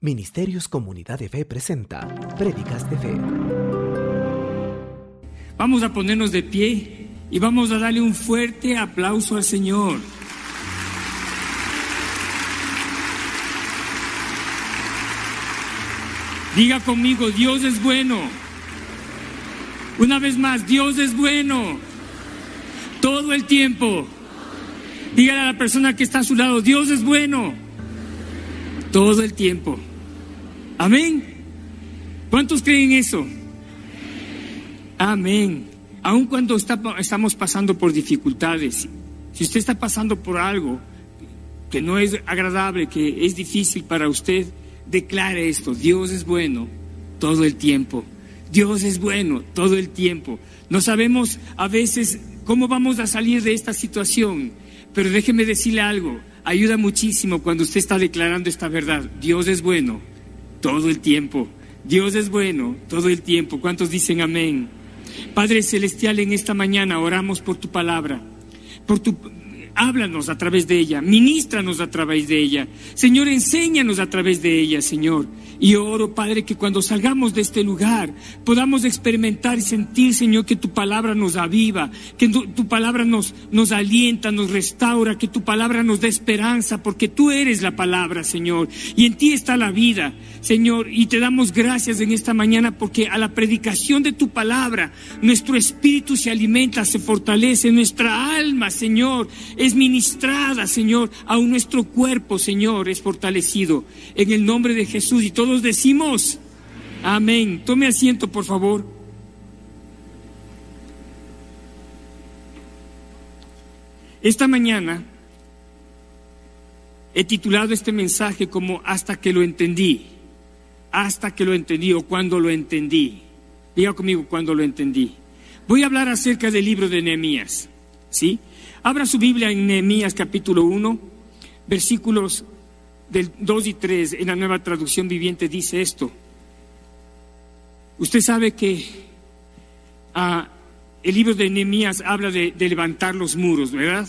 Ministerios Comunidad de Fe presenta Prédicas de Fe. Vamos a ponernos de pie y vamos a darle un fuerte aplauso al Señor. Diga conmigo, Dios es bueno. Una vez más, Dios es bueno. Todo el tiempo. Dígale a la persona que está a su lado, Dios es bueno. Todo el tiempo. Amén. ¿Cuántos creen eso? Amén. Aun cuando estamos pasando por dificultades, si usted está pasando por algo que no es agradable, que es difícil para usted, declare esto, Dios es bueno todo el tiempo. Dios es bueno todo el tiempo. No sabemos a veces cómo vamos a salir de esta situación, pero déjeme decirle algo, ayuda muchísimo cuando usted está declarando esta verdad. Dios es bueno todo el tiempo. Dios es bueno todo el tiempo. ¿Cuántos dicen amén? Padre Celestial, en esta mañana oramos por tu palabra, por tu, háblanos a través de ella, ministranos a través de ella. Señor, enséñanos a través de ella, Señor. Y oro, Padre, que cuando salgamos de este lugar podamos experimentar y sentir, Señor, que tu palabra nos aviva, que tu, palabra nos, nos alienta, nos restaura, que tu palabra nos dé esperanza, porque tú eres la palabra, Señor. Y en ti está la vida, Señor. Y te damos gracias en esta mañana porque a la predicación de tu palabra nuestro espíritu se alimenta, se fortalece, nuestra alma, Señor, es ministrada, Señor, aún nuestro cuerpo, Señor, es fortalecido. En el nombre de Jesús y decimos, amén. Tome asiento, por favor. Esta mañana he titulado este mensaje como hasta que lo entendí, hasta que lo entendí o cuando lo entendí. Diga conmigo cuando lo entendí. Voy a hablar acerca del libro de Nehemías, ¿sí? Abra su Biblia en Nehemías capítulo 1, versículos del 2 y 3 en la nueva traducción viviente dice esto. Usted sabe que ah, el libro de Nehemías habla de, levantar los muros, ¿verdad?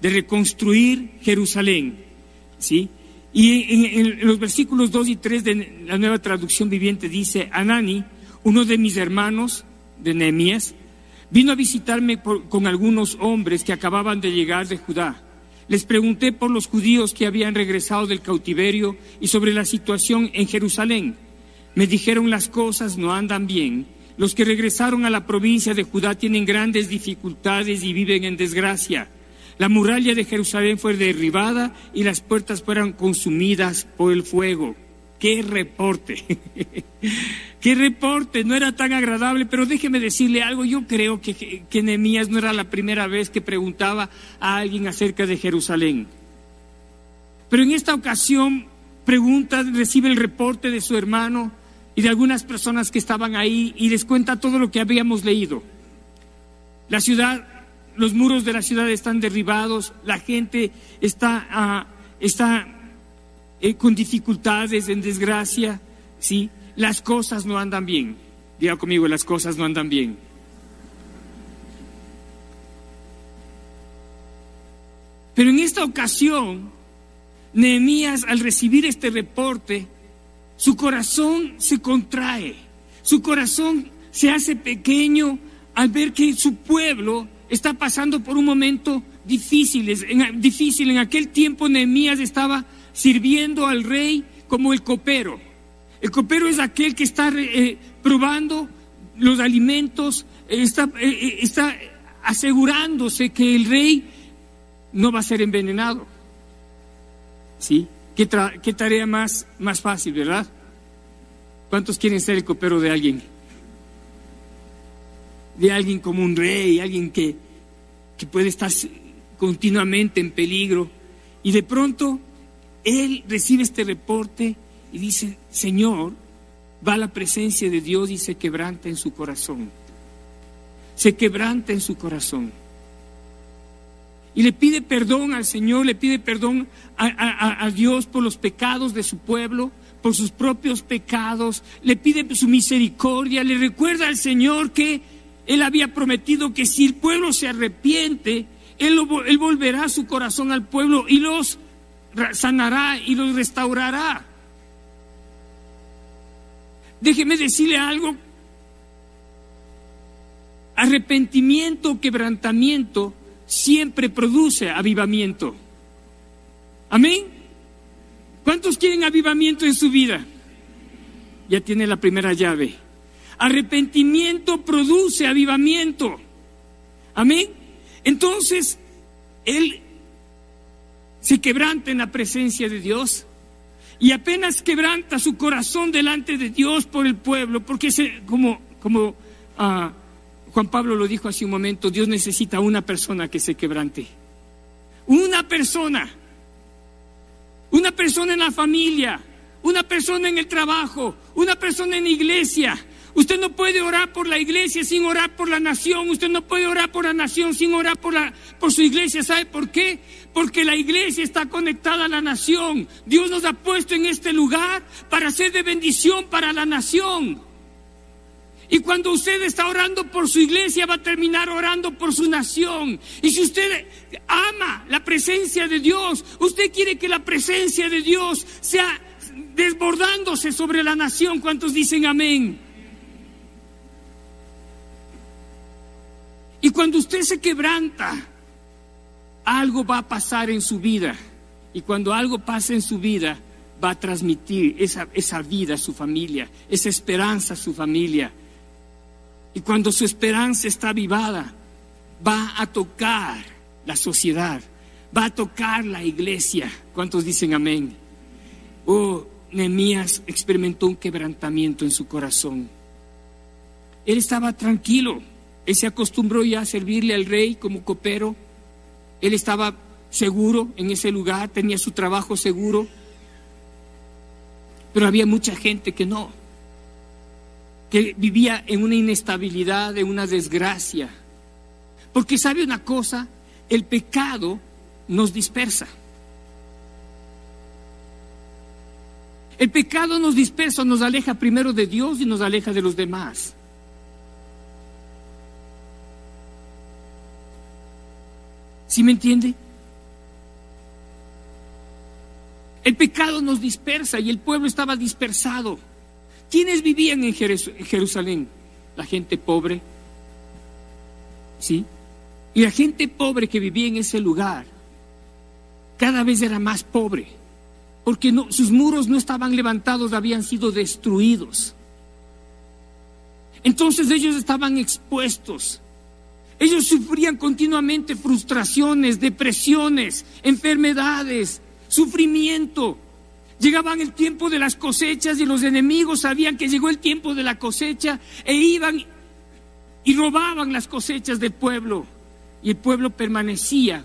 De reconstruir Jerusalén, ¿sí? Y en, los versículos 2 y 3 de la nueva traducción viviente dice, Anani, uno de mis hermanos de Nehemías, Vino a visitarme con algunos hombres que acababan de llegar de Judá. Les pregunté por los judíos que habían regresado del cautiverio y sobre la situación en Jerusalén. Me dijeron las cosas no andan bien. Los que regresaron a la provincia de Judá tienen grandes dificultades y viven en desgracia. La muralla de Jerusalén fue derribada y las puertas fueron consumidas por el fuego. ¡Qué reporte! ¡Qué reporte! No era tan agradable, pero déjeme decirle algo. Yo creo que, que, Nehemías no era la primera vez que preguntaba a alguien acerca de Jerusalén. Pero en esta ocasión pregunta, recibe el reporte de su hermano y de algunas personas que estaban ahí y les cuenta todo lo que habíamos leído. La ciudad, los muros de la ciudad están derribados, la gente está, ah, está eh, con dificultades, en desgracia, ¿sí? Las cosas no andan bien. Diga conmigo, las cosas no andan bien. Pero en esta ocasión, Nehemías, al recibir este reporte, su corazón se contrae, su corazón se hace pequeño al ver que su pueblo está pasando por un momento difícil. En, difícil. en aquel tiempo Nehemías estaba sirviendo al rey como el copero. El copero es aquel que está eh, probando los alimentos, eh, está, eh, está asegurándose que el rey no va a ser envenenado. ¿Sí? ¿Qué, qué tarea más, más fácil, verdad? ¿Cuántos quieren ser el copero de alguien? De alguien como un rey, alguien que, que puede estar continuamente en peligro. Y de pronto él recibe este reporte y dice, Señor, va la presencia de Dios y se quebranta en su corazón. Se quebranta en su corazón. Y le pide perdón al Señor, le pide perdón a, Dios por los pecados de su pueblo, por sus propios pecados, le pide su misericordia, le recuerda al Señor que Él había prometido que si el pueblo se arrepiente, Él, él volverá su corazón al pueblo y los sanará y los restaurará. déjeme decirle algo. Arrepentimiento, quebrantamiento, siempre produce avivamiento. Amén. ¿Cuántos quieren avivamiento en su vida? Ya tiene la primera llave. Arrepentimiento produce avivamiento. Amén. Entonces, Él se quebranta en la presencia de Dios y apenas quebranta su corazón delante de Dios por el pueblo, porque se, como, ah, Juan Pablo lo dijo hace un momento, Dios necesita una persona que se quebrante. Una persona. Una persona en la familia, una persona en el trabajo, una persona en la iglesia, Usted no puede orar por la iglesia sin orar por la nación. Usted no puede orar por la nación sin orar por, la, por su iglesia. ¿Sabe por qué? Porque la iglesia está conectada a la nación. Dios nos ha puesto en este lugar para ser de bendición para la nación. Y cuando usted está orando por su iglesia, va a terminar orando por su nación. Y si usted ama la presencia de Dios, usted quiere que la presencia de Dios sea desbordándose sobre la nación. ¿Cuántos dicen amén? Y cuando usted se quebranta, algo va a pasar en su vida. Y cuando algo pasa en su vida, va a transmitir esa, esa vida a su familia, esa esperanza a su familia. Y cuando su esperanza está avivada, va a tocar la sociedad, va a tocar la iglesia. ¿Cuántos dicen amén? Oh, Nehemías experimentó un quebrantamiento en su corazón. Él estaba tranquilo él se acostumbró ya a servirle al rey como copero. Él estaba seguro en ese lugar, tenía su trabajo seguro. Pero había mucha gente que no, que vivía en una inestabilidad, en una desgracia. Porque sabe una cosa, el pecado nos dispersa. El pecado nos dispersa, nos aleja primero de Dios y nos aleja de los demás. ¿Sí me entiende? El pecado nos dispersa y el pueblo estaba dispersado. ¿Quiénes vivían en Jerusalén? La gente pobre. ¿Sí? Y la gente pobre que vivía en ese lugar cada vez era más pobre, porque sus muros no estaban levantados, habían sido destruidos. Entonces ellos estaban expuestos ellos sufrían continuamente frustraciones, depresiones, enfermedades, sufrimiento. Llegaban el tiempo de las cosechas y los enemigos sabían que llegó el tiempo de la cosecha e iban y robaban las cosechas del pueblo. Y el pueblo permanecía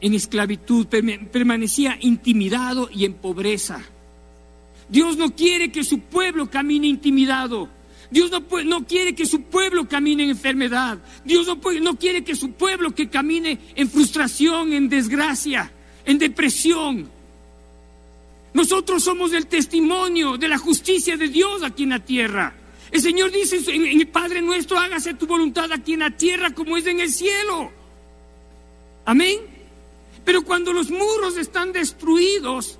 en esclavitud, permanecía intimidado y en pobreza. Dios no quiere que su pueblo camine intimidado. Dios no, no quiere que su pueblo camine en enfermedad. Dios no, no quiere que su pueblo que camine en frustración, en desgracia, en depresión. Nosotros somos el testimonio de la justicia de Dios aquí en la tierra. El Señor dice en el Padre nuestro, hágase tu voluntad aquí en la tierra como es en el cielo. Amén. Pero cuando los muros están destruidos,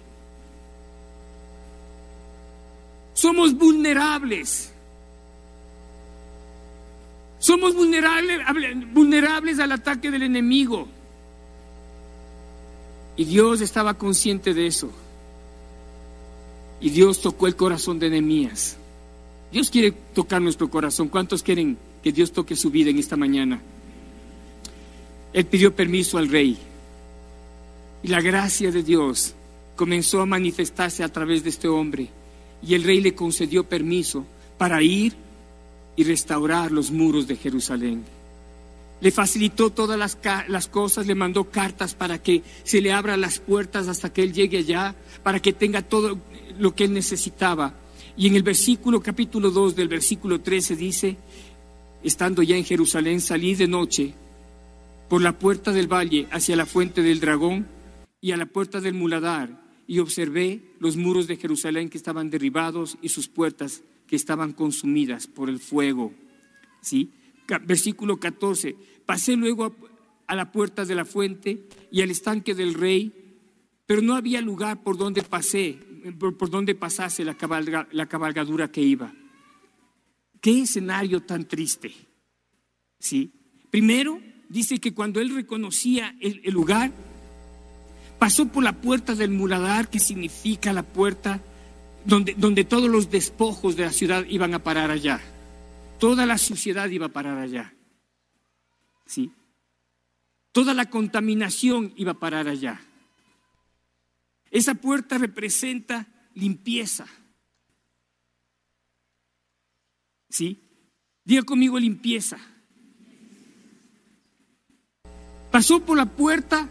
somos vulnerables. Somos vulnerables, al ataque del enemigo. Y Dios estaba consciente de eso. Y Dios tocó el corazón de Nehemías. Dios quiere tocar nuestro corazón. ¿Cuántos quieren que Dios toque su vida en esta mañana? Él pidió permiso al rey. Y la gracia de Dios comenzó a manifestarse a través de este hombre. Y el rey le concedió permiso para ir y restaurar los muros de Jerusalén. Le facilitó todas las, las, cosas, le mandó cartas para que se le abran las puertas hasta que él llegue allá, para que tenga todo lo que él necesitaba. Y en el versículo capítulo 2 del versículo 13 dice, estando ya en Jerusalén, salí de noche por la puerta del valle hacia la fuente del dragón y a la puerta del muladar, y observé los muros de Jerusalén que estaban derribados y sus puertas que estaban consumidas por el fuego. ¿Sí? Versículo 14. Pasé luego a, la puerta de la fuente y al estanque del rey, pero no había lugar por donde pasé, por, donde pasase la, cabalgadura que iba. Qué escenario tan triste. ¿Sí? Primero, dice que cuando él reconocía el, lugar, pasó por la puerta del muladar, que significa la puerta donde, donde todos los despojos de la ciudad iban a parar allá. Toda la suciedad iba a parar allá. ¿Sí? Toda la contaminación iba a parar allá. Esa puerta representa limpieza. ¿Sí? Diga conmigo limpieza. Pasó por la puerta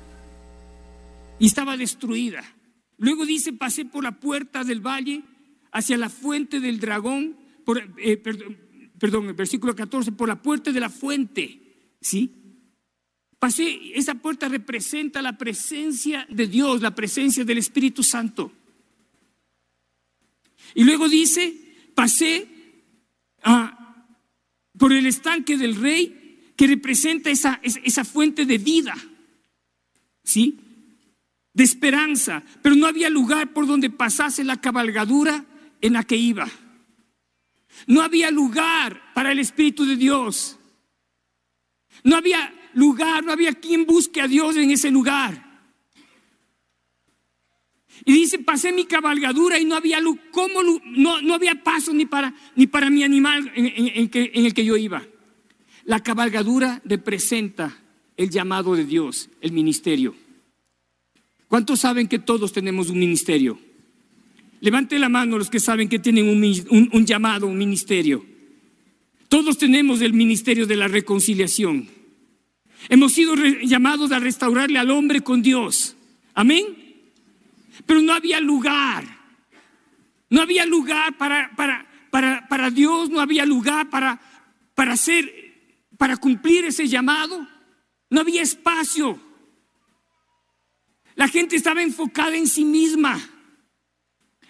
y estaba destruida. Luego dice, pasé por la puerta del valle hacia la fuente del dragón, por, eh, perdón, el versículo 14, por la puerta de la fuente. ¿Sí? Pasé, esa puerta representa la presencia de Dios, la presencia del Espíritu Santo. Y luego dice, pasé ah, por el estanque del rey que representa esa, esa fuente de vida, ¿sí? De esperanza, pero no había lugar por donde pasase la cabalgadura en la que iba. No había lugar para el Espíritu de Dios. No había lugar, no había quien busque a Dios en ese lugar. Y dice, pasé mi cabalgadura y no había ¿cómo, no, no, había paso ni para, ni para mi animal en, en el que yo iba. La cabalgadura representa el llamado de Dios, el ministerio. ¿Cuántos saben que todos tenemos un ministerio? Levante la mano los que saben que tienen un, llamado, un ministerio. Todos tenemos el ministerio de la reconciliación. Hemos sido llamados a restaurarle al hombre con Dios. Amén. Pero no había lugar. No había lugar para, para, para, para Dios, no había lugar para, para hacer, para cumplir ese llamado. No había espacio. La gente estaba enfocada en sí misma.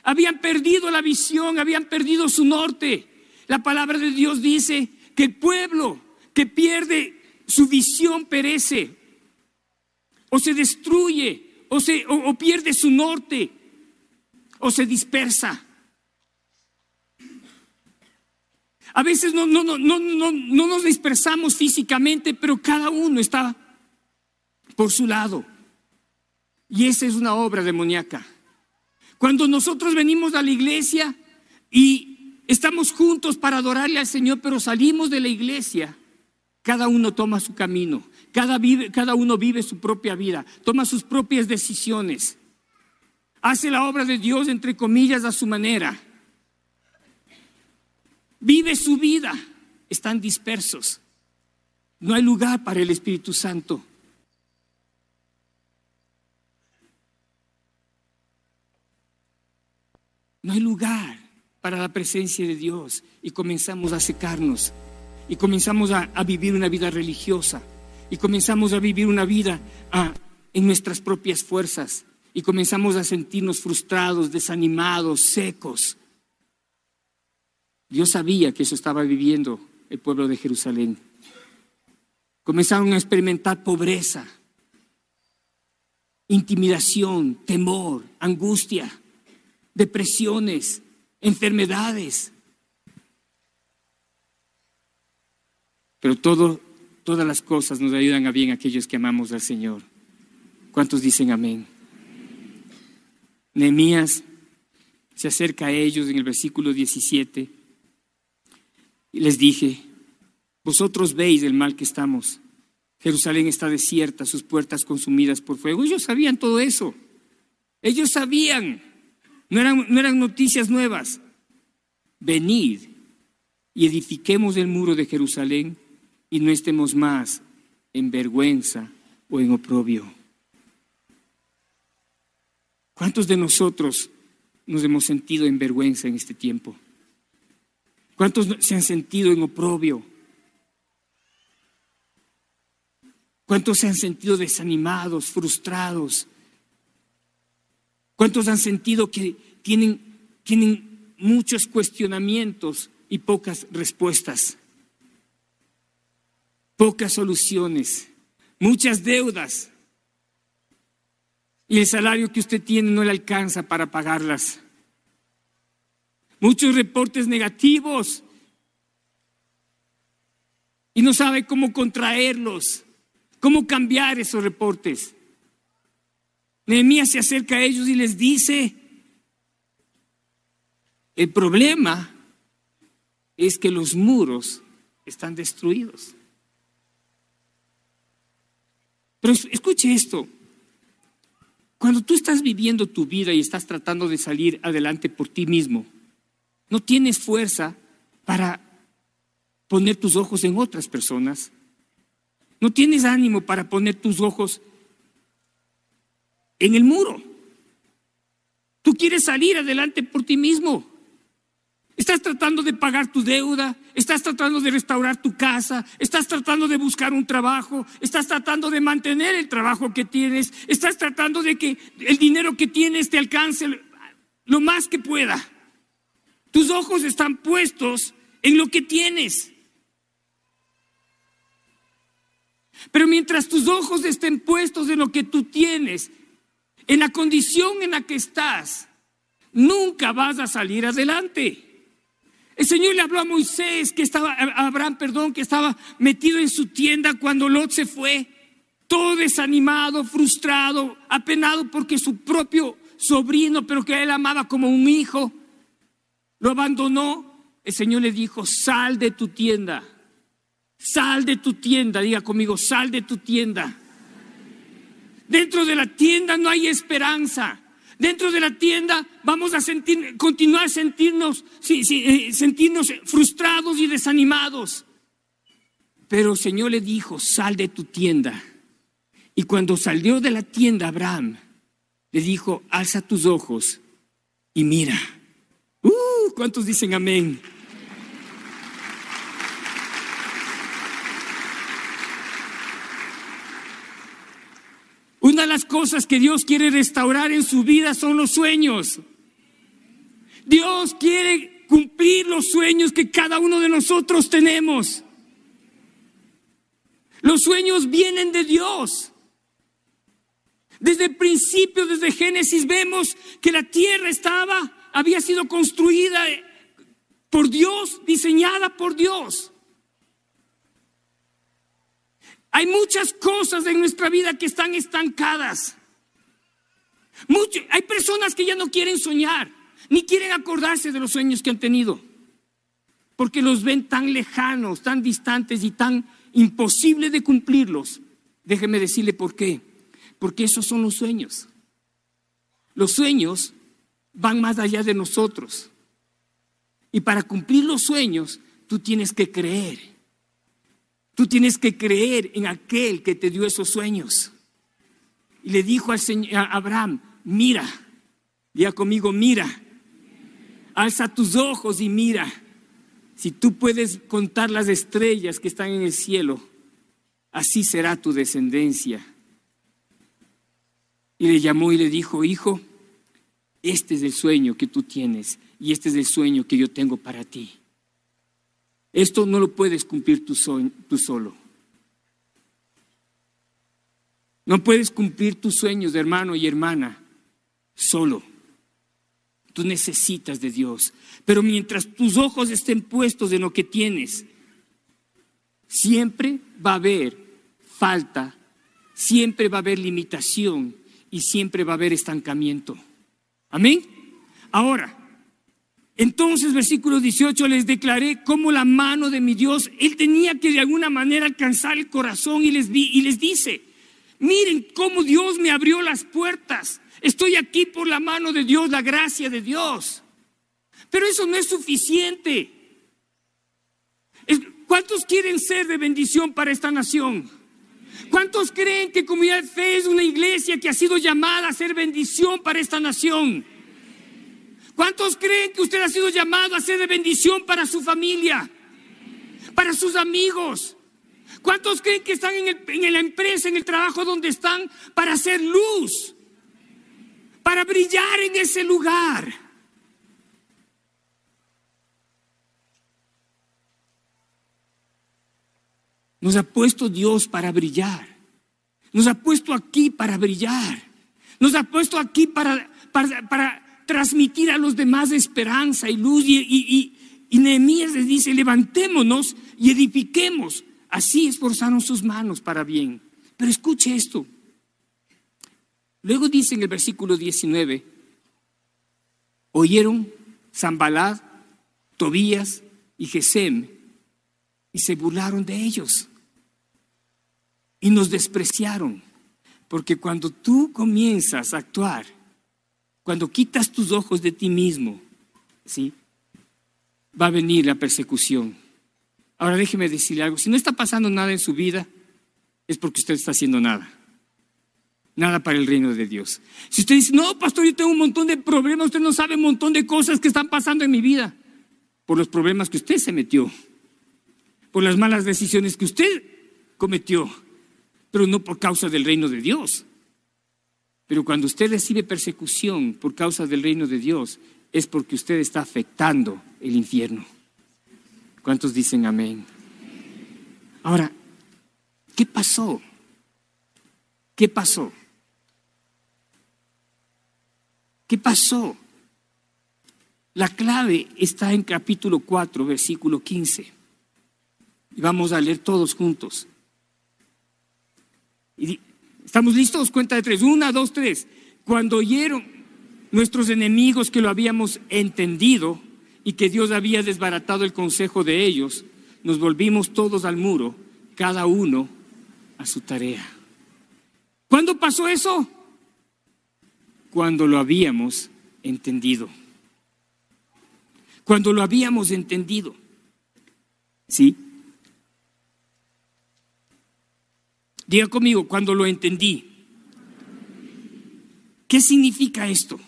Habían perdido la visión, habían perdido su norte. La palabra de Dios dice que el pueblo que pierde su visión perece, o se destruye, o, se, o, pierde su norte, o se dispersa. A veces no, no, no, no, no, no nos dispersamos físicamente, pero cada uno está por su lado. Y esa es una obra demoníaca. Cuando nosotros venimos a la iglesia y estamos juntos para adorarle al Señor, pero salimos de la iglesia cada uno toma su camino, cada, cada uno vive su propia vida, toma sus propias decisiones, hace la obra de Dios, entre comillas, a su manera. Vive su vida, están dispersos. No hay lugar para el Espíritu Santo. No hay lugar para la presencia de Dios. Y comenzamos a secarnos. Y comenzamos a, vivir una vida religiosa. Y comenzamos a vivir una vida ah, en nuestras propias fuerzas. Y comenzamos a sentirnos frustrados, desanimados, secos. Dios sabía que eso estaba viviendo el pueblo de Jerusalén. Comenzaron a experimentar pobreza, intimidación, temor, angustia, depresiones, enfermedades. Pero todo, todas las cosas nos ayudan a bien aquellos que amamos al Señor. ¿Cuántos dicen amén? Nehemías se acerca a ellos en el versículo 17 y les dije, vosotros veis el mal que estamos. Jerusalén está desierta, sus puertas consumidas por fuego. Ellos sabían todo eso. Ellos sabían. No eran, no eran noticias nuevas. Venid y edifiquemos el muro de Jerusalén y no estemos más en vergüenza o en oprobio. ¿Cuántos de nosotros nos hemos sentido en vergüenza en este tiempo? ¿Cuántos se han sentido en oprobio? ¿Cuántos se han sentido desanimados, frustrados? ¿Cuántos han sentido que tienen, tienen muchos cuestionamientos y pocas respuestas? pocas soluciones, muchas deudas. Y el salario que usted tiene no le alcanza para pagarlas. muchos reportes negativos y no sabe cómo contraerlos, cómo cambiar esos reportes. Nehemías se acerca a ellos y les dice, el problema es que los muros están destruidos. Pero escuche esto, cuando tú estás viviendo tu vida y estás tratando de salir adelante por ti mismo, no tienes fuerza para poner tus ojos en otras personas. No tienes ánimo para poner tus ojos en el muro. Tú quieres salir adelante por ti mismo. Estás tratando de pagar tu deuda, estás tratando de restaurar tu casa, estás tratando de buscar un trabajo, estás tratando de mantener el trabajo que tienes, estás tratando de que el dinero que tienes te alcance lo más que pueda. Tus ojos están puestos en lo que tienes. Pero mientras tus ojos estén puestos en lo que tú tienes, en la condición en la que estás, nunca vas a salir adelante. El Señor le habló a Moisés, que estaba, a Abraham, perdón, que estaba metido en su tienda cuando Lot se fue, todo desanimado, frustrado, apenado porque su propio sobrino, pero que él amaba como un hijo, lo abandonó. El Señor le dijo, sal de tu tienda, sal de tu tienda, diga conmigo, sal de tu tienda. Dentro de la tienda no hay esperanza. Dentro de la tienda vamos a sentir, continuar a sentirnos, eh, sentirnos frustrados y desanimados. Pero el Señor le dijo, sal de tu tienda. Y cuando salió de la tienda Abraham, le dijo, alza tus ojos y mira. Uh, ¿Cuántos dicen amén? Una de las cosas que Dios quiere restaurar en su vida son los sueños. Dios quiere cumplir los sueños que cada uno de nosotros tenemos. Los sueños vienen de Dios. Desde el principio, desde Génesis, vemos que la tierra estaba, había sido construida por Dios, diseñada por Dios. Hay muchas cosas en nuestra vida que están estancadas. hay personas que ya no quieren soñar, ni quieren acordarse de los sueños que han tenido, porque los ven tan lejanos, tan distantes y tan imposible de cumplirlos. Déjeme decirle por qué. Porque esos son los sueños. Los sueños van más allá de nosotros. Y para cumplir los sueños, tú tienes que creer. Tú tienes que creer en aquel que te dio esos sueños. Y le dijo al Señor, a Abraham, mira, diga conmigo, mira, alza tus ojos y mira. Si tú puedes contar las estrellas que están en el cielo, así será tu descendencia. Y le llamó y le dijo, hijo, este es el sueño que tú tienes y este es el sueño que yo tengo para ti. Esto no lo puedes cumplir tú, solo. No puedes cumplir tus sueños de hermano y hermana solo. Tú necesitas de Dios. Pero mientras tus ojos estén puestos en lo que tienes, siempre va a haber falta, siempre va a haber limitación y siempre va a haber estancamiento. Amén. Ahora, entonces, versículo 18, les declaré cómo la mano de mi Dios, Él tenía que de alguna manera alcanzar el corazón y les, y les dice, miren cómo Dios me abrió las puertas. Estoy aquí por la mano de Dios, la gracia de Dios. Pero eso no es suficiente. ¿Cuántos quieren ser de bendición para esta nación? ¿Cuántos creen que Comunidad Fe es una iglesia que ha sido llamada a ser bendición para esta nación? ¿Cuántos creen que usted ha sido llamado a ser de bendición para su familia? Para sus amigos. ¿Cuántos creen que están en, en la empresa, en el trabajo donde están, para hacer luz? Para brillar en ese lugar. Nos ha puesto Dios para brillar. Nos ha puesto aquí para brillar. Nos ha puesto aquí para, para, para transmitir a los demás esperanza y luz. Y, y, Nehemías les dice, levantémonos y edifiquemos. Así esforzaron sus manos para bien. Pero escuche esto. Luego dice en el versículo 19, oyeron Zambalad, Tobías y Gesem y se burlaron de ellos y nos despreciaron. Porque cuando tú comienzas a actuar, cuando quitas tus ojos de ti mismo, ¿sí? va a venir la persecución. Ahora déjeme decirle algo, si no está pasando nada en su vida, es porque usted está haciendo nada. Nada para el reino de Dios. Si usted dice, no, pastor, yo tengo un montón de problemas, usted no sabe un montón de cosas que están pasando en mi vida, por los problemas que usted se metió, por las malas decisiones que usted cometió, pero no por causa del reino de Dios. Pero cuando usted recibe persecución por causa del reino de Dios, es porque usted está afectando el infierno. ¿Cuántos dicen amén? Ahora, ¿qué pasó? ¿Qué pasó? ¿Qué pasó? La clave está en capítulo 4, versículo 15. Y vamos a leer todos juntos. ¿Estamos listos? Cuenta de tres. Una, dos, tres. Cuando oyeron nuestros enemigos que lo habíamos entendido y que Dios había desbaratado el consejo de ellos, nos volvimos todos al muro, cada uno a su tarea. ¿Cuándo pasó eso? Cuando lo habíamos entendido. Cuando lo habíamos entendido. ¿Sí? Diga conmigo, cuando lo entendí. ¿Qué significa esto?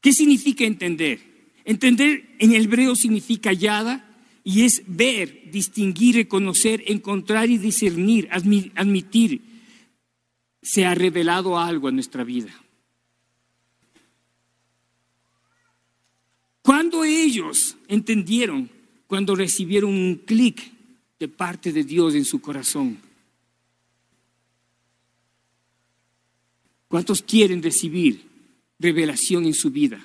¿Qué significa entender? Entender en hebreo significa hallada y es ver, distinguir, reconocer, encontrar y discernir, admitir. Se ha revelado algo en nuestra vida. Cuando ellos entendieron, cuando recibieron un clic de parte de Dios en su corazón. ¿Cuántos quieren recibir revelación en su vida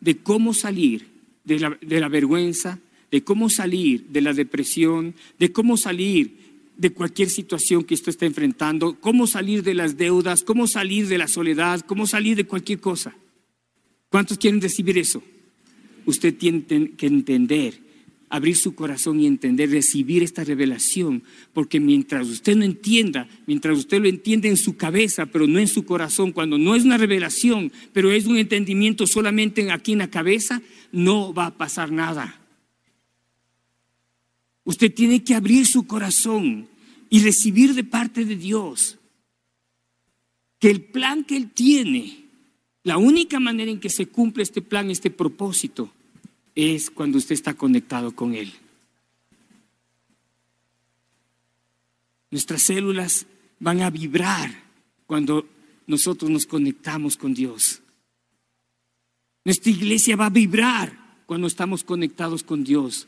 de cómo salir de la, de la, vergüenza, de cómo salir de la depresión, de cómo salir de cualquier situación que usted está enfrentando, cómo salir de las deudas, cómo salir de la soledad, cómo salir de cualquier cosa? ¿Cuántos quieren recibir eso? Usted tiene que entender abrir su corazón y entender, recibir esta revelación, porque mientras usted no entienda, mientras usted lo entiende en su cabeza, pero no en su corazón, cuando no es una revelación, pero es un entendimiento solamente aquí en la cabeza, no va a pasar nada. Usted tiene que abrir su corazón y recibir de parte de Dios que el plan que Él tiene, la única manera en que se cumple este plan, este propósito, es cuando usted está conectado con Él. Nuestras células van a vibrar cuando nosotros nos conectamos con Dios. Nuestra iglesia va a vibrar cuando estamos conectados con Dios.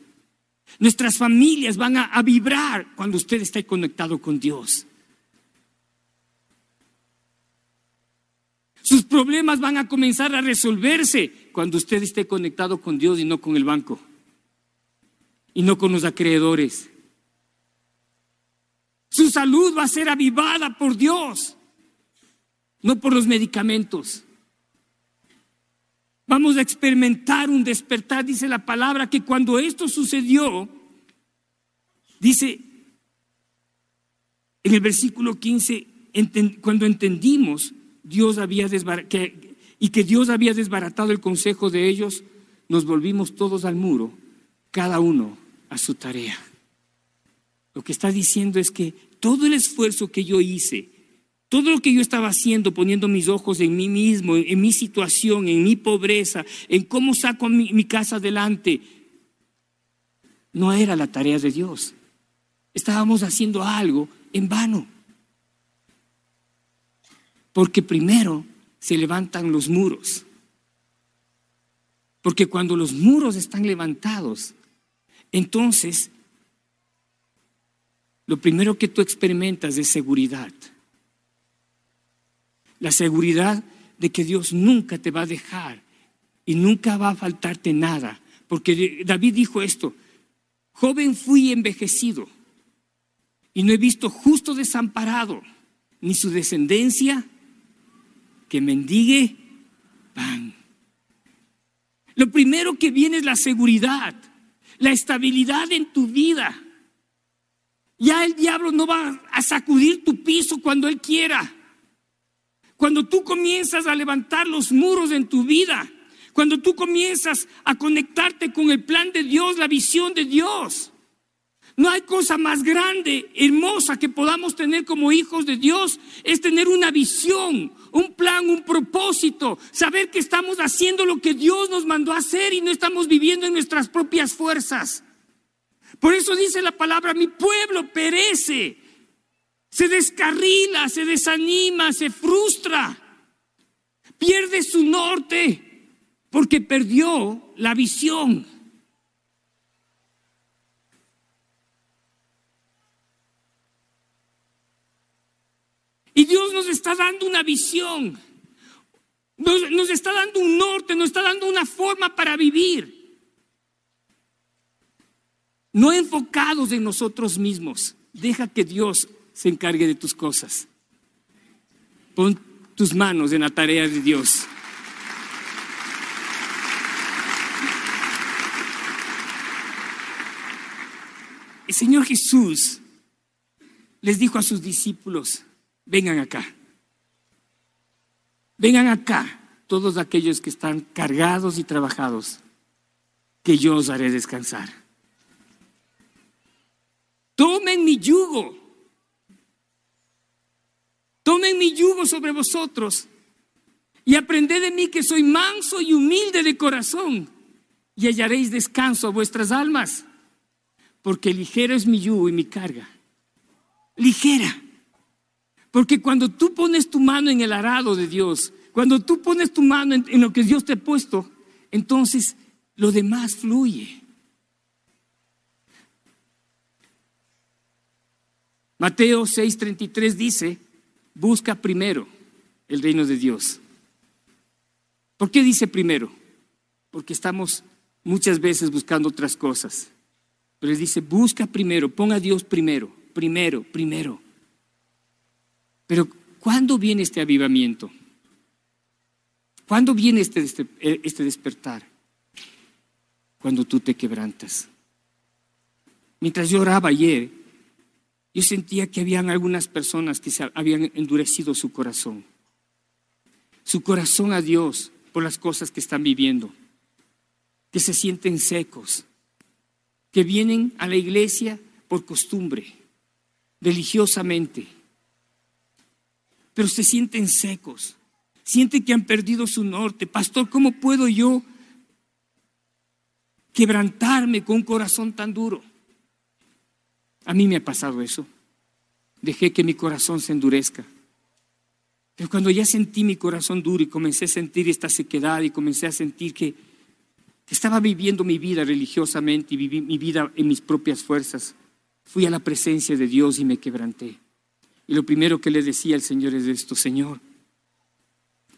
Nuestras familias van a, vibrar cuando usted está conectado con Dios. Sus problemas van a comenzar a resolverse cuando usted esté conectado con Dios y no con el banco. Y no con los acreedores. Su salud va a ser avivada por Dios, no por los medicamentos. Vamos a experimentar un despertar, dice la palabra, que cuando esto sucedió, dice en el versículo 15, cuando entendimos Dios había que, y que Dios había desbaratado el consejo de ellos, nos volvimos todos al muro, cada uno a su tarea. Lo que está diciendo es que todo el esfuerzo que yo hice, todo lo que yo estaba haciendo, poniendo mis ojos en mí mismo, en, mi situación, en mi pobreza, en cómo saco mi casa adelante, no era la tarea de Dios. Estábamos haciendo algo en vano. Porque primero se levantan los muros. Porque cuando los muros están levantados, entonces lo primero que tú experimentas es seguridad. La seguridad de que Dios nunca te va a dejar y nunca va a faltarte nada. Porque David dijo esto, joven fui envejecido y no he visto justo desamparado, ni su descendencia que mendigue pan. Lo primero que viene es la seguridad, la estabilidad en tu vida. Ya el diablo no va a sacudir tu piso cuando él quiera. Cuando tú comienzas a levantar los muros en tu vida, cuando tú comienzas a conectarte con el plan de Dios, la visión de Dios. No hay cosa más grande, hermosa que podamos tener como hijos de Dios, es tener una visión, un plan, un propósito, saber que estamos haciendo lo que Dios nos mandó a hacer y no estamos viviendo en nuestras propias fuerzas. Por eso dice la palabra, mi pueblo perece, se descarrila, se desanima, se frustra, pierde su norte porque perdió la visión. Y Dios nos está dando una visión, nos, está dando un norte, nos está dando una forma para vivir. No enfocados en nosotros mismos. Deja que Dios se encargue de tus cosas. Pon tus manos en la tarea de Dios. El Señor Jesús les dijo a sus discípulos, vengan acá, vengan acá todos aquellos que están cargados y trabajados, que yo os haré descansar. Tomen mi yugo, tomen mi yugo sobre vosotros y aprended de mí que soy manso y humilde de corazón y hallaréis descanso a vuestras almas porque ligero es mi yugo y mi carga. Ligera. Porque cuando tú pones tu mano en el arado de Dios, cuando tú pones tu mano en, lo que Dios te ha puesto, entonces lo demás fluye. Mateo 6:33 dice, busca primero el reino de Dios. ¿Por qué dice primero? Porque estamos muchas veces buscando otras cosas. Pero dice, busca primero, ponga a Dios primero, primero, primero. Pero ¿cuándo viene este avivamiento? ¿Cuándo viene este, este, este despertar? Cuando tú te quebrantas. Mientras yo oraba ayer, yo sentía que habían algunas personas que se habían endurecido su corazón. Su corazón a Dios por las cosas que están viviendo. Que se sienten secos que vienen a la iglesia por costumbre, religiosamente, pero se sienten secos, sienten que han perdido su norte. Pastor, ¿cómo puedo yo quebrantarme con un corazón tan duro? A mí me ha pasado eso. Dejé que mi corazón se endurezca. Pero cuando ya sentí mi corazón duro y comencé a sentir esta sequedad y comencé a sentir que estaba viviendo mi vida religiosamente y viví mi vida en mis propias fuerzas. Fui a la presencia de Dios y me quebranté. Y lo primero que le decía al Señor es esto, Señor,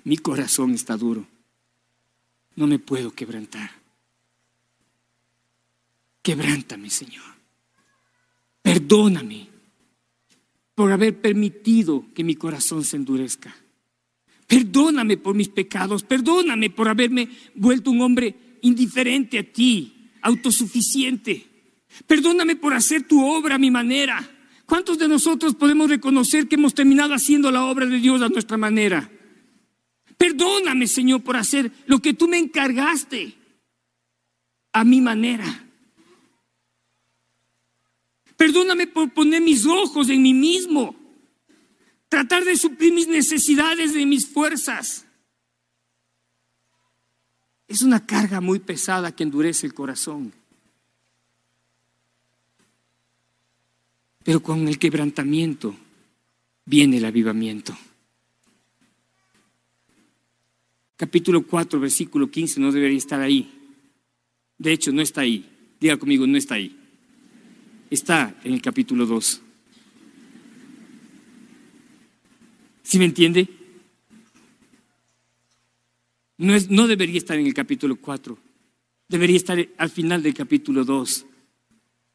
mi corazón está duro. No me puedo quebrantar. Quebrántame, Señor. Perdóname por haber permitido que mi corazón se endurezca. Perdóname por mis pecados. Perdóname por haberme vuelto un hombre indiferente a ti, autosuficiente. Perdóname por hacer tu obra a mi manera. ¿Cuántos de nosotros podemos reconocer que hemos terminado haciendo la obra de Dios a nuestra manera? Perdóname, Señor, por hacer lo que tú me encargaste a mi manera. Perdóname por poner mis ojos en mí mismo, tratar de suplir mis necesidades de mis fuerzas. Es una carga muy pesada que endurece el corazón. Pero con el quebrantamiento viene el avivamiento. Capítulo 4, versículo 15 no debería estar ahí. De hecho, no está ahí. Diga conmigo, no está ahí. Está en el capítulo 2. ¿Sí me entiende? no, es, no debería estar en el capítulo 4, debería estar al final del capítulo 2.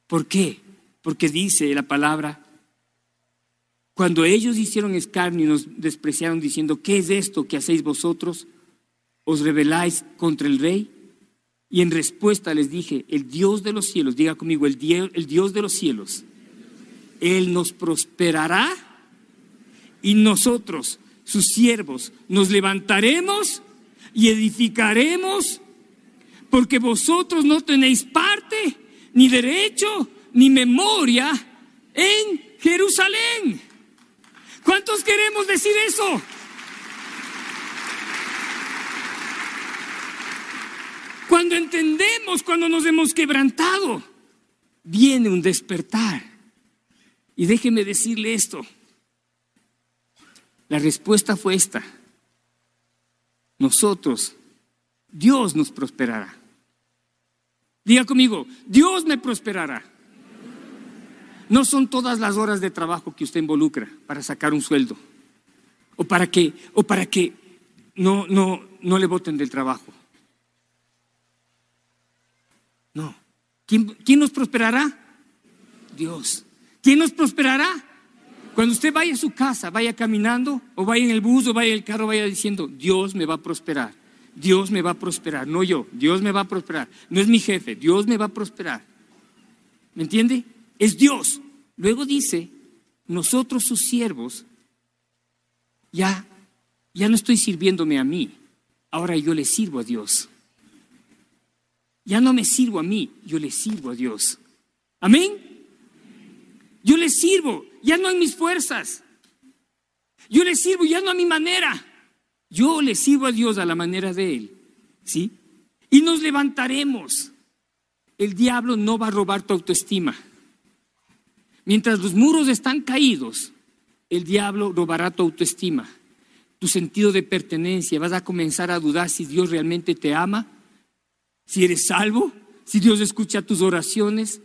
¿Por qué? Porque dice la palabra, cuando ellos hicieron escarnio y nos despreciaron diciendo, ¿qué es esto que hacéis vosotros? ¿Os rebeláis contra el rey? Y en respuesta les dije, el Dios de los cielos, diga conmigo, el el Dios de los cielos, Él nos prosperará y nosotros, sus siervos, nos levantaremos y edificaremos, porque vosotros no tenéis parte, ni derecho, ni memoria en Jerusalén. ¿Cuántos queremos decir eso? Cuando entendemos, cuando nos hemos quebrantado, viene un despertar. Y déjeme decirle esto. La respuesta fue esta. Nosotros, Dios nos prosperará. Diga conmigo, Dios me prosperará. No son todas las horas de trabajo que usted involucra para sacar un sueldo o para que o para que no no no le voten del trabajo. No. ¿Quién, nos prosperará? Dios. ¿Quién nos prosperará? Cuando usted vaya a su casa, vaya caminando, o vaya en el bus, o vaya en el carro, vaya diciendo, Dios me va a prosperar. Dios me va a prosperar, no yo, Dios me va a prosperar. No es mi jefe, Dios me va a prosperar. ¿Me entiende? Es Dios. Luego dice, nosotros sus siervos, ya, ya no estoy sirviéndome a mí, ahora yo le sirvo a Dios. Ya no me sirvo a mí, yo le sirvo a Dios. Amén. Yo le sirvo, ya no en mis fuerzas. Yo le sirvo ya no a mi manera. Yo le sirvo a Dios a la manera de Él. ¿Sí? Y nos levantaremos. El diablo no va a robar tu autoestima. Mientras los muros están caídos, el diablo robará tu autoestima, tu sentido de pertenencia. Vas a comenzar a dudar si Dios realmente te ama si eres salvo, si Dios escucha tus oraciones,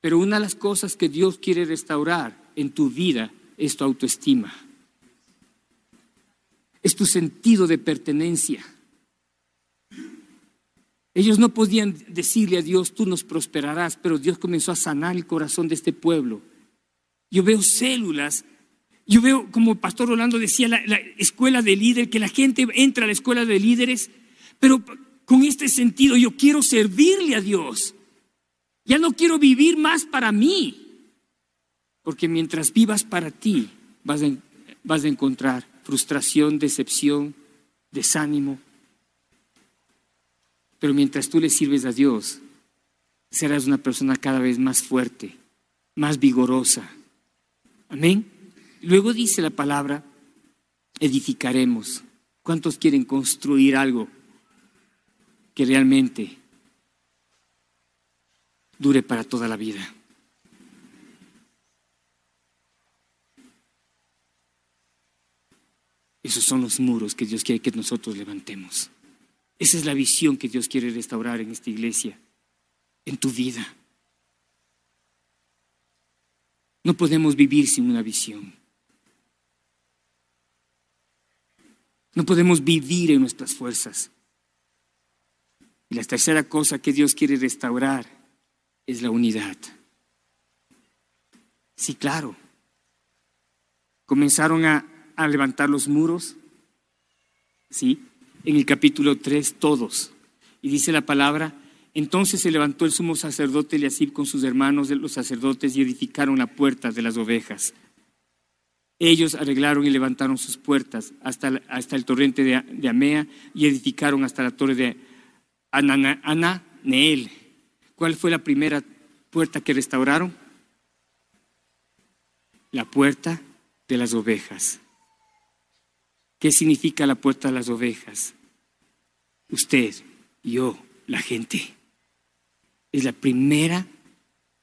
pero una de las cosas que Dios quiere restaurar en tu vida es tu autoestima, es tu sentido de pertenencia. Ellos no podían decirle a Dios, tú nos prosperarás, pero Dios comenzó a sanar el corazón de este pueblo. Yo veo células, yo veo, como Pastor Rolando decía, la, la escuela de líder, que la gente entra a la escuela de líderes, pero con este sentido, yo quiero servirle a Dios. Ya no quiero vivir más para mí. Porque mientras vivas para ti, vas a encontrar frustración, decepción, desánimo. Pero mientras tú le sirves a Dios, serás una persona cada vez más fuerte, más vigorosa. Amén. Luego dice la palabra, edificaremos. ¿Cuántos quieren construir algo? que realmente dure para toda la vida. Esos son los muros que Dios quiere que nosotros levantemos. Esa es la visión que Dios quiere restaurar en esta iglesia, en tu vida. No podemos vivir sin una visión. No podemos vivir en nuestras fuerzas. Y la tercera cosa que Dios quiere restaurar es la unidad. Sí, claro. Comenzaron a, levantar los muros, ¿sí? En el capítulo 3, todos. Y dice la palabra, entonces se levantó el sumo sacerdote Eliasib con sus hermanos los sacerdotes y edificaron la puerta de las ovejas. Ellos arreglaron y levantaron sus puertas hasta, hasta el torrente de, Amea y edificaron hasta la torre de Ana, Neel. ¿Cuál fue la primera puerta que restauraron? La puerta de las ovejas. ¿Qué significa la puerta de las ovejas? Usted, yo, la gente. Es la primera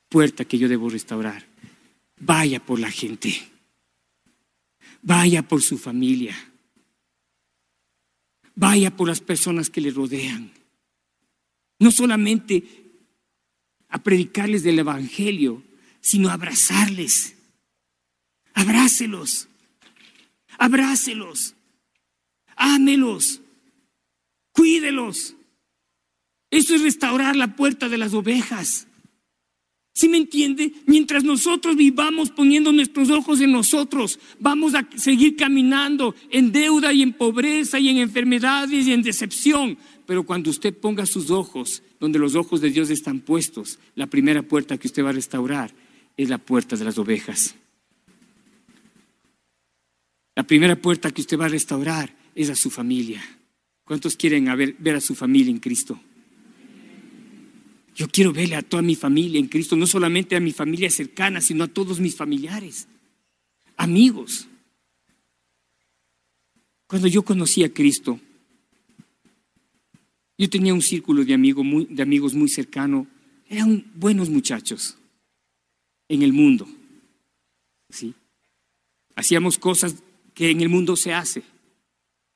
puerta que yo debo restaurar. Vaya por la gente. Vaya por su familia. Vaya por las personas que le rodean. No solamente a predicarles del Evangelio, sino a abrazarles. Abrácelos. Abrácelos. Ámelos. Cuídelos. Eso es restaurar la puerta de las ovejas. ¿Sí me entiende? Mientras nosotros vivamos poniendo nuestros ojos en nosotros, vamos a seguir caminando en deuda y en pobreza y en enfermedades y en decepción. Pero cuando usted ponga sus ojos donde los ojos de Dios están puestos, la primera puerta que usted va a restaurar es la puerta de las ovejas. La primera puerta que usted va a restaurar es a su familia. ¿Cuántos quieren ver a su familia en Cristo? Yo quiero verle a toda mi familia en Cristo, no solamente a mi familia cercana, sino a todos mis familiares, amigos. Cuando yo conocí a Cristo, yo tenía un círculo de, amigos muy cercano, eran buenos muchachos en el mundo. ¿sí? Hacíamos cosas que en el mundo se hace,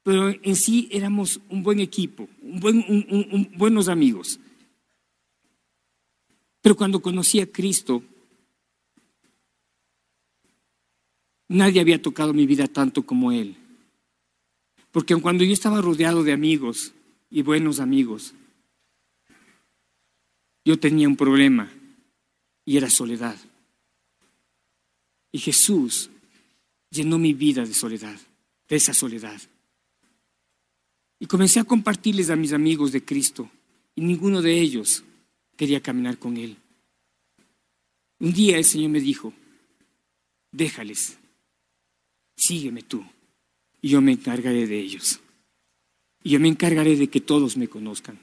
pero en sí éramos un buen equipo, buenos amigos. Pero cuando conocí a Cristo, nadie había tocado mi vida tanto como Él. Porque cuando yo estaba rodeado de amigos y buenos amigos, yo tenía un problema y era soledad. Y Jesús llenó mi vida de soledad, de esa soledad. Y comencé a compartirles a mis amigos de Cristo y ninguno de ellos quería caminar con Él. Un día el Señor me dijo, déjales, sígueme tú, y yo me encargaré de ellos. Y yo me encargaré de que todos me conozcan.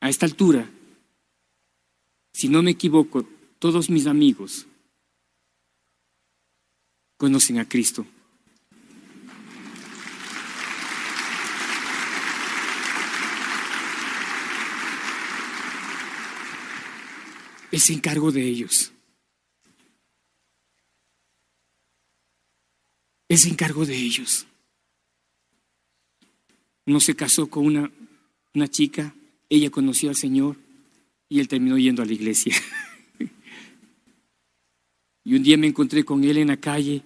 A esta altura, si no me equivoco, todos mis amigos conocen a Cristo. Es encargo de ellos. Es encargo de ellos. Uno se casó con una, una chica, ella conoció al Señor y él terminó yendo a la iglesia. y un día me encontré con él en la calle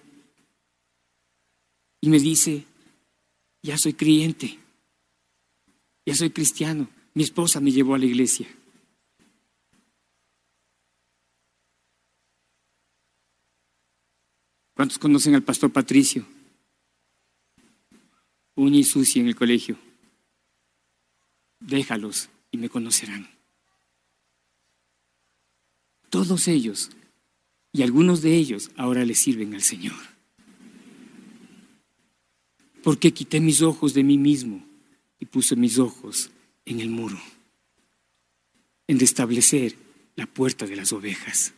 y me dice, ya soy creyente, ya soy cristiano. Mi esposa me llevó a la iglesia. ¿Cuántos conocen al pastor Patricio? Uña y sucia en el colegio. Déjalos y me conocerán. Todos ellos y algunos de ellos ahora le sirven al Señor. Porque quité mis ojos de mí mismo y puse mis ojos en el muro, en restablecer la puerta de las ovejas.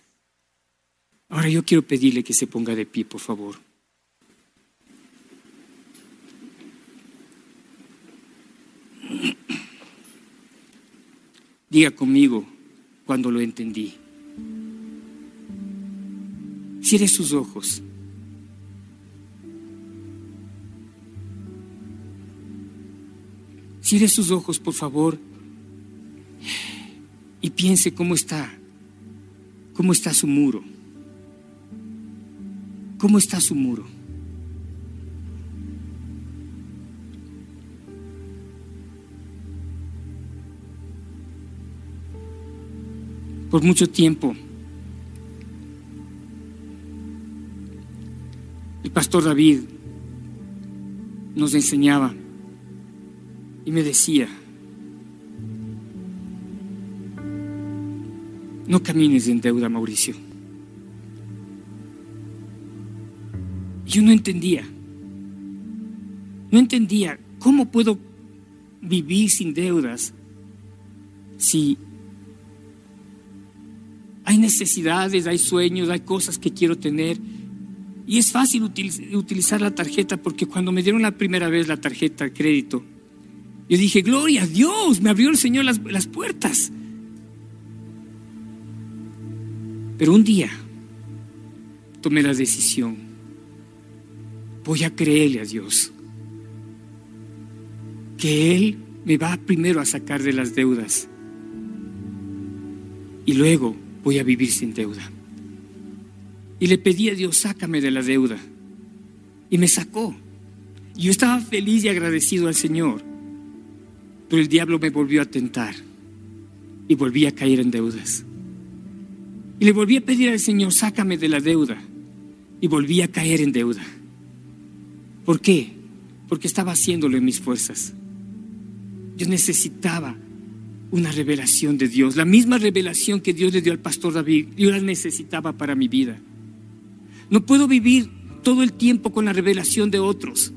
Ahora yo quiero pedirle que se ponga de pie, por favor. Diga conmigo cuando lo entendí. Cierre sus ojos. Cierre sus ojos, por favor, y piense cómo está, cómo está su muro. ¿Cómo está su muro? Por mucho tiempo, el pastor David nos enseñaba y me decía, no camines en deuda, Mauricio. Yo no entendía. No entendía cómo puedo vivir sin deudas si hay necesidades, hay sueños, hay cosas que quiero tener. Y es fácil utilizar la tarjeta porque cuando me dieron la primera vez la tarjeta de crédito, yo dije, gloria a Dios, me abrió el Señor las, las puertas. Pero un día tomé la decisión voy a creerle a Dios. Que Él me va primero a sacar de las deudas. Y luego voy a vivir sin deuda. Y le pedí a Dios, sácame de la deuda. Y me sacó. Yo estaba feliz y agradecido al Señor. Pero el diablo me volvió a tentar y volví a caer en deudas. Y le volví a pedir al Señor, sácame de la deuda. Y volví a caer en deuda. ¿Por qué? Porque estaba haciéndolo en mis fuerzas. Yo necesitaba una revelación de Dios, la misma revelación que Dios le dio al pastor David, yo la necesitaba para mi vida. No puedo vivir todo el tiempo con la revelación de otros.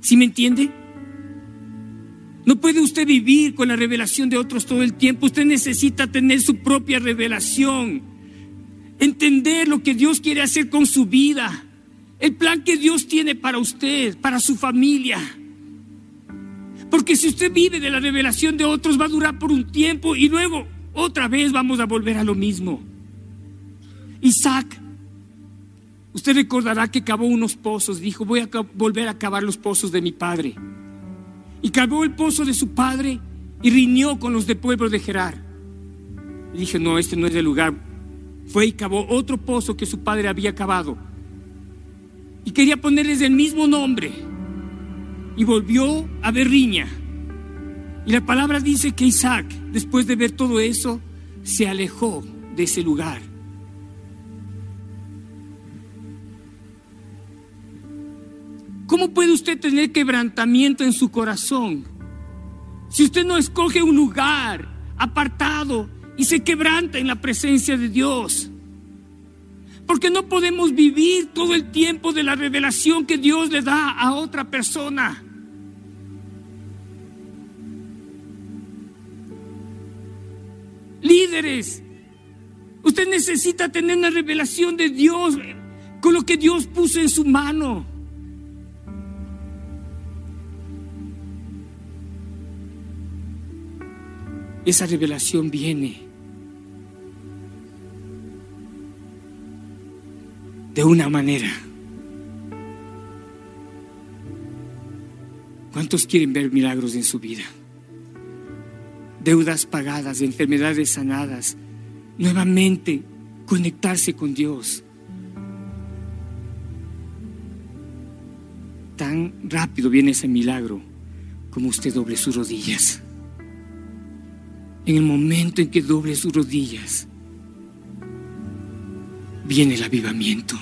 ¿Sí me entiende? No puede usted vivir con la revelación de otros todo el tiempo. Usted necesita tener su propia revelación. Entender lo que Dios quiere hacer con su vida. El plan que Dios tiene para usted, para su familia. Porque si usted vive de la revelación de otros va a durar por un tiempo y luego otra vez vamos a volver a lo mismo. Isaac, usted recordará que cavó unos pozos, dijo, voy a volver a cavar los pozos de mi padre. Y cavó el pozo de su padre y riñó con los de pueblo de Gerar. Y dije, no, este no es el lugar. Fue y cavó otro pozo que su padre había cavado. Y quería ponerles el mismo nombre y volvió a ver riña. Y la palabra dice que Isaac, después de ver todo eso, se alejó de ese lugar. ¿Cómo puede usted tener quebrantamiento en su corazón si usted no escoge un lugar apartado y se quebranta en la presencia de Dios? Porque no podemos vivir todo el tiempo de la revelación que Dios le da a otra persona. Líderes, usted necesita tener una revelación de Dios con lo que Dios puso en su mano. Esa revelación viene de una manera. ¿Cuántos quieren ver milagros en su vida? Deudas pagadas, enfermedades sanadas, nuevamente conectarse con Dios. Tan rápido viene ese milagro como usted doble sus rodillas. En el momento en que doble sus rodillas, viene el avivamiento.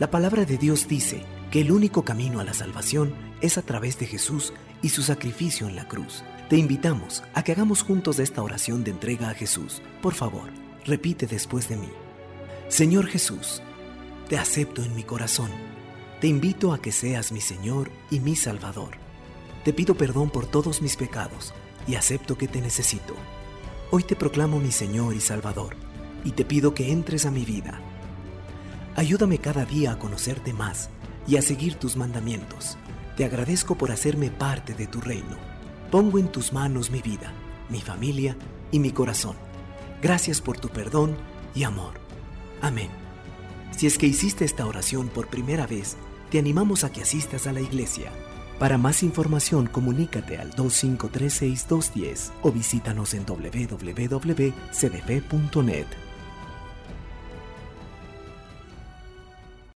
La palabra de Dios dice que el único camino a la salvación es a través de Jesús y su sacrificio en la cruz. Te invitamos a que hagamos juntos esta oración de entrega a Jesús. Por favor, repite después de mí. Señor Jesús, te acepto en mi corazón. Te invito a que seas mi Señor y mi Salvador. Te pido perdón por todos mis pecados y acepto que te necesito. Hoy te proclamo mi Señor y Salvador, y te pido que entres a mi vida. Ayúdame cada día a conocerte más y a seguir tus mandamientos. Te agradezco por hacerme parte de tu reino. Pongo en tus manos mi vida, mi familia y mi corazón. Gracias por tu perdón y amor. Amén. Si es que hiciste esta oración por primera vez, te animamos a que asistas a la iglesia para más información, comunícate al 2536-210 o visítanos en www.cdf.net.